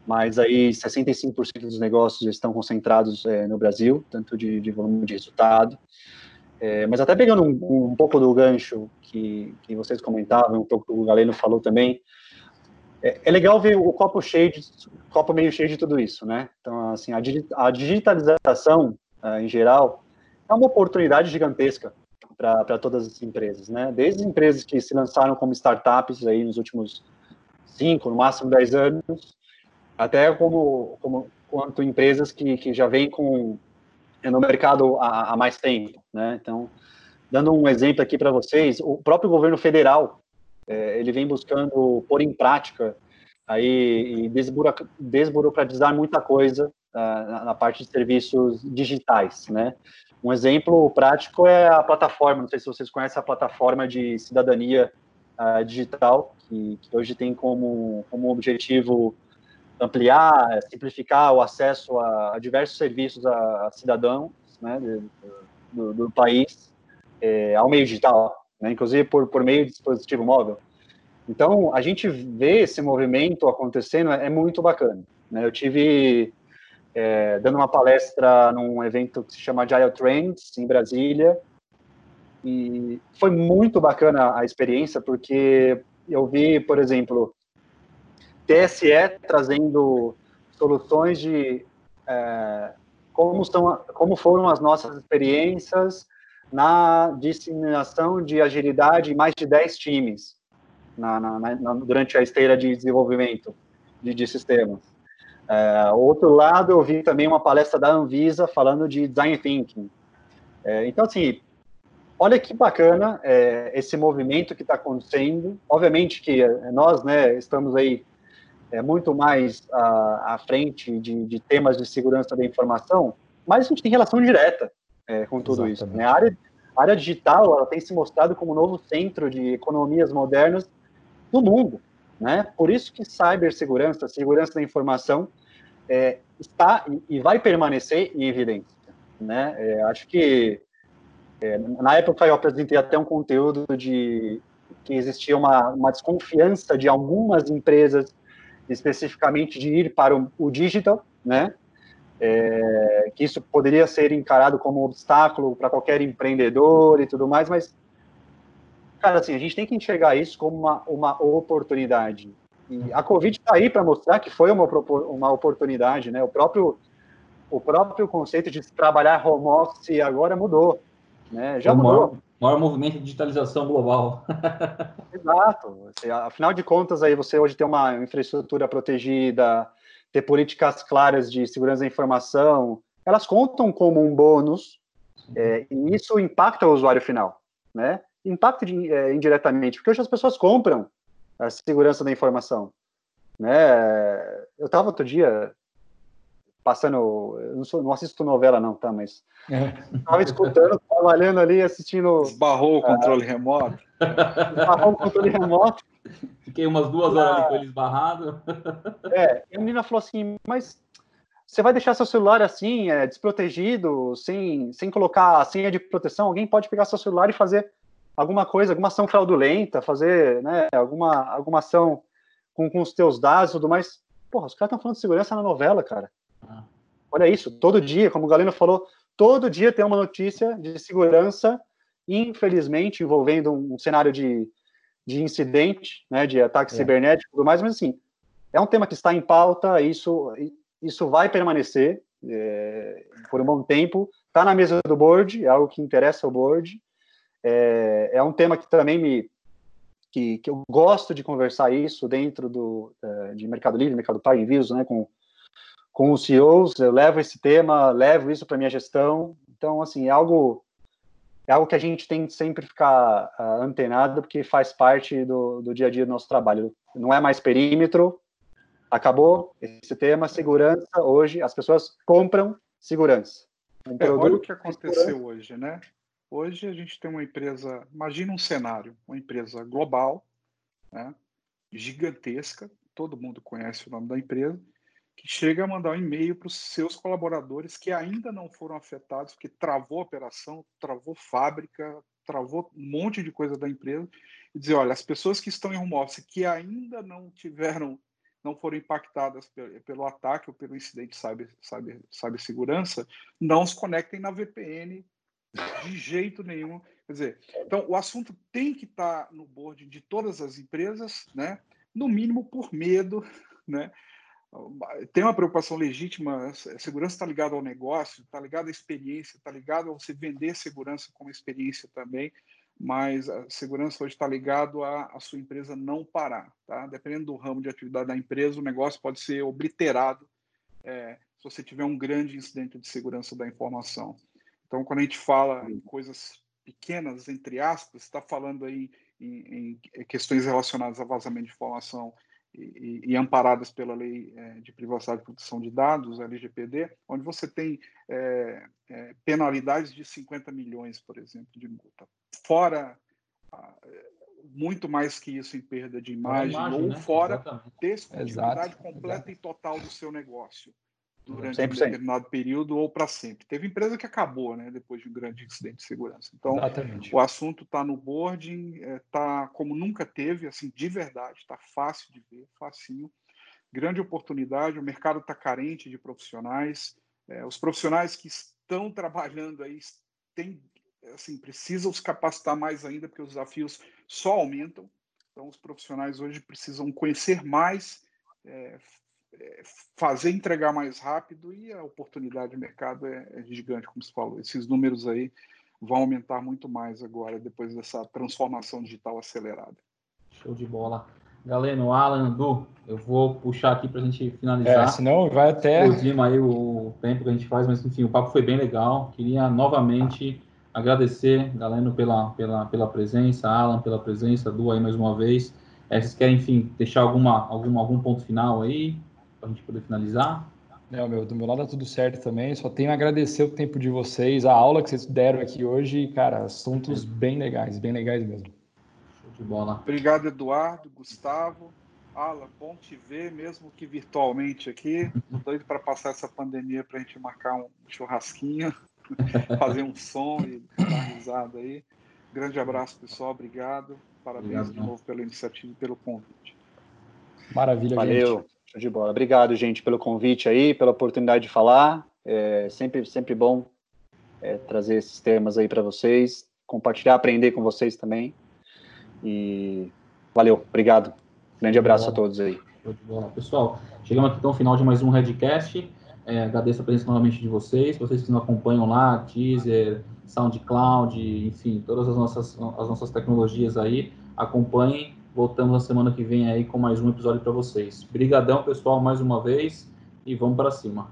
Mas aí 65% dos negócios estão concentrados é, no Brasil, tanto de, de volume de resultado. É, mas até pegando um, um, pouco do gancho que, que vocês comentavam, um pouco que o Galeno falou também, é, é, legal ver o copo cheio, de, copo meio cheio de tudo isso, né? Então, assim, a, a digitalização, uh, em geral, é uma oportunidade gigantesca para todas as empresas, né? Desde as empresas que se lançaram como startups aí nos últimos cinco, no máximo dez anos, até como, como quanto empresas que, que já vêm com no mercado há, há mais tempo, né? Então, dando um exemplo aqui para vocês, o próprio governo federal é, ele vem buscando pôr em prática aí e desburocratizar muita coisa uh, na, parte de serviços digitais, né? Um exemplo prático é a plataforma, não sei se vocês conhecem a plataforma de cidadania uh, digital, que, que, hoje tem como, como objetivo ampliar, simplificar o acesso a, a diversos serviços a, a cidadãos né, do, do, do país é, ao meio digital. né, inclusive por, por meio de dispositivo móvel. Então, a gente vê esse movimento acontecendo, é, é muito bacana. Né? Eu tive é, dando uma palestra num evento que se chama Agile Trends, em Brasília, e foi muito bacana a experiência, porque eu vi, por exemplo, TSE trazendo soluções de é, como, são, como foram as nossas experiências na disseminação de agilidade em mais de 10 times na, na, na, durante a esteira de desenvolvimento de, de sistemas. É, outro lado, eu vi também uma palestra da Anvisa falando de design thinking. É, então, assim, olha que bacana é, esse movimento que está acontecendo. Obviamente que é, nós, né, estamos aí é, muito mais à, à frente de, de, temas de segurança da informação, mas a gente tem relação direta é, com tudo Exatamente. isso. Né? A, área, a área digital ela tem se mostrado como um novo centro de economias modernas do mundo. Né? Por isso que cibersegurança, segurança da informação, é, está e vai permanecer em evidência. Né? É, acho que é, na época eu apresentei até um conteúdo de que existia uma, uma desconfiança de algumas empresas, especificamente de ir para o, o digital, né? É, que isso poderia ser encarado como um obstáculo para qualquer empreendedor e tudo mais, mas cara, assim, a gente tem que enxergar isso como uma, uma oportunidade. E a Covid está aí para mostrar que foi uma, uma oportunidade, né? O próprio, o próprio conceito de trabalhar home office agora mudou, né? Já o mudou. Maior, maior movimento de digitalização global. Exato. Afinal de contas, aí você hoje tem uma infraestrutura protegida, ter políticas claras de segurança da informação, elas contam como um bônus é, e isso impacta o usuário final, né? impacta de, é, indiretamente, porque hoje as pessoas compram a segurança da informação. Né? Eu estava outro dia passando, não, sou, não assisto novela não, tá, mas estava é. escutando, trabalhando ali, assistindo... Esbarrou o controle uh, remoto? Esbarrou o controle remoto. Fiquei umas duas horas ali com ele esbarrado. É, e a menina falou assim, mas você vai deixar seu celular assim, é, desprotegido, sem, sem colocar a senha de proteção, alguém pode pegar seu celular e fazer alguma coisa, alguma ação fraudulenta, fazer né, alguma, alguma ação com, com os teus dados e tudo mais. Porra, os caras estão falando de segurança na novela, cara. Ah. Olha isso, todo dia, como o Galeno falou, todo dia tem uma notícia de segurança, infelizmente, envolvendo um cenário de, de incidente, né, de ataque é. cibernético e tudo mais, mas assim, é um tema que está em pauta, isso, isso vai permanecer é, por um bom tempo, está na mesa do board, é algo que interessa ao board, é, é um tema que também me que, que eu gosto de conversar isso dentro do é, de Mercado Livre, Mercado Pago, envios, né, com com os CEOs, eu levo esse tema, levo isso para minha gestão. Então, assim, é algo é algo que a gente tem que sempre ficar uh, antenado, porque faz parte do, do dia a dia do nosso trabalho. Não é mais perímetro, acabou esse tema, segurança. Hoje as pessoas compram segurança. Um é, olha o que aconteceu hoje, né? Hoje a gente tem uma empresa, imagina um cenário, uma empresa global, né, gigantesca, todo mundo conhece o nome da empresa, chega a mandar um e-mail para os seus colaboradores que ainda não foram afetados, porque travou a operação, travou fábrica, travou um monte de coisa da empresa, e dizer, olha, as pessoas que estão em home office que ainda não tiveram, não foram impactadas pelo, ataque ou pelo incidente de cyber, cibersegurança, não se conectem na VPN de jeito nenhum. Quer dizer, então o assunto tem que estar no board de todas as empresas, né? no mínimo por medo. Né? Tem uma preocupação legítima, a segurança está ligada ao negócio, está ligada à experiência, está ligada a você vender segurança como experiência também, mas a segurança hoje está ligado a, a sua empresa não parar. Tá? Dependendo do ramo de atividade da empresa, o negócio pode ser obliterado é, se você tiver um grande incidente de segurança da informação. Então, quando a gente fala em coisas pequenas, entre aspas, está falando aí em, em, questões relacionadas a vazamento de informação e, e, amparadas pela Lei é, de Privacidade e Proteção de Dados, LGPD, onde você tem é, é, penalidades de 50 milhões, por exemplo, de multa. Fora muito mais que isso em perda de imagem, imagem ou né? fora Exatamente. descontinuidade completa e total do seu negócio. Durante 100%. um determinado período ou para sempre. Teve empresa que acabou, né, depois de um grande incidente de segurança. Então, Exatamente. o assunto está no boarding, está é, como nunca teve, assim, de verdade, está fácil de ver, facinho. Grande oportunidade, o mercado está carente de profissionais. É, os profissionais que estão trabalhando aí têm, assim, precisam se capacitar mais ainda, porque os desafios só aumentam. Então, os profissionais hoje precisam conhecer mais, é, é, fazer entregar mais rápido e a oportunidade de mercado é, é, gigante, como você falou. Esses números aí vão aumentar muito mais agora, depois dessa transformação digital acelerada. Show de bola. Galeno, Alan, Du, eu vou puxar aqui para a gente finalizar. É, senão vai até. Explodimos aí o tempo que a gente faz, mas enfim, o papo foi bem legal. Queria novamente agradecer, Galeno, pela, pela, pela presença, Alan, pela presença, Du aí mais uma vez. É, vocês querem, enfim, deixar alguma, algum, algum ponto final aí? Para a gente poder finalizar? Não, meu, do meu lado é tudo certo também. Só tenho a agradecer o tempo de vocês, a aula que vocês deram aqui hoje, cara, assuntos bem legais, bem legais mesmo. Show de bola. Obrigado, Eduardo, Gustavo. Alan, bom te ver, mesmo que virtualmente aqui. Doido para passar essa pandemia para a gente marcar um churrasquinho, fazer um som e dar risada aí. Grande abraço, pessoal. Obrigado. Parabéns Obrigado, de novo pela iniciativa e pelo convite. Maravilha, Valeu. gente. Show de bola. Obrigado, gente, pelo convite aí, pela oportunidade de falar. É sempre, sempre bom é, trazer esses temas aí para vocês, compartilhar, aprender com vocês também. E valeu, obrigado. Grande abraço a todos aí. Pessoal, chegamos aqui então ao final de mais um Redcast. É, agradeço a presença novamente de vocês, vocês que nos acompanham lá, Teaser, SoundCloud, enfim, todas as nossas, as nossas tecnologias aí, acompanhem Voltamos na semana que vem aí com mais um episódio para vocês. Brigadão, pessoal, mais uma vez e vamos para cima.